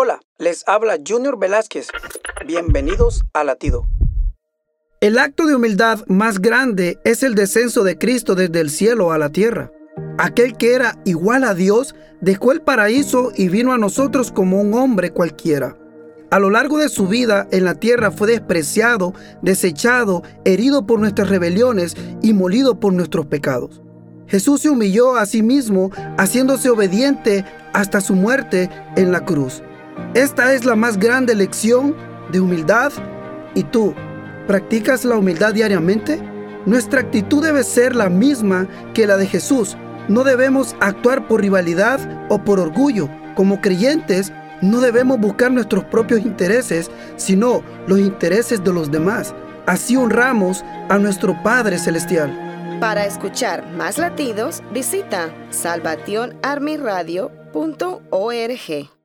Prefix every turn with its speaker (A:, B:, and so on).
A: Hola, les habla Junior Velázquez. Bienvenidos a Latido. El acto de humildad más grande es el descenso de Cristo desde el cielo a la tierra. Aquel que era igual a Dios dejó el paraíso y vino a nosotros como un hombre cualquiera. A lo largo de su vida en la tierra fue despreciado, desechado, herido por nuestras rebeliones y molido por nuestros pecados. Jesús se humilló a sí mismo, haciéndose obediente hasta su muerte en la cruz. Esta es la más grande lección de humildad. ¿Y tú, practicas la humildad diariamente? Nuestra actitud debe ser la misma que la de Jesús. No debemos actuar por rivalidad o por orgullo. Como creyentes, no debemos buscar nuestros propios intereses, sino los intereses de los demás. Así honramos a nuestro Padre Celestial.
B: Para escuchar más latidos, visita salvationarmyradio.org.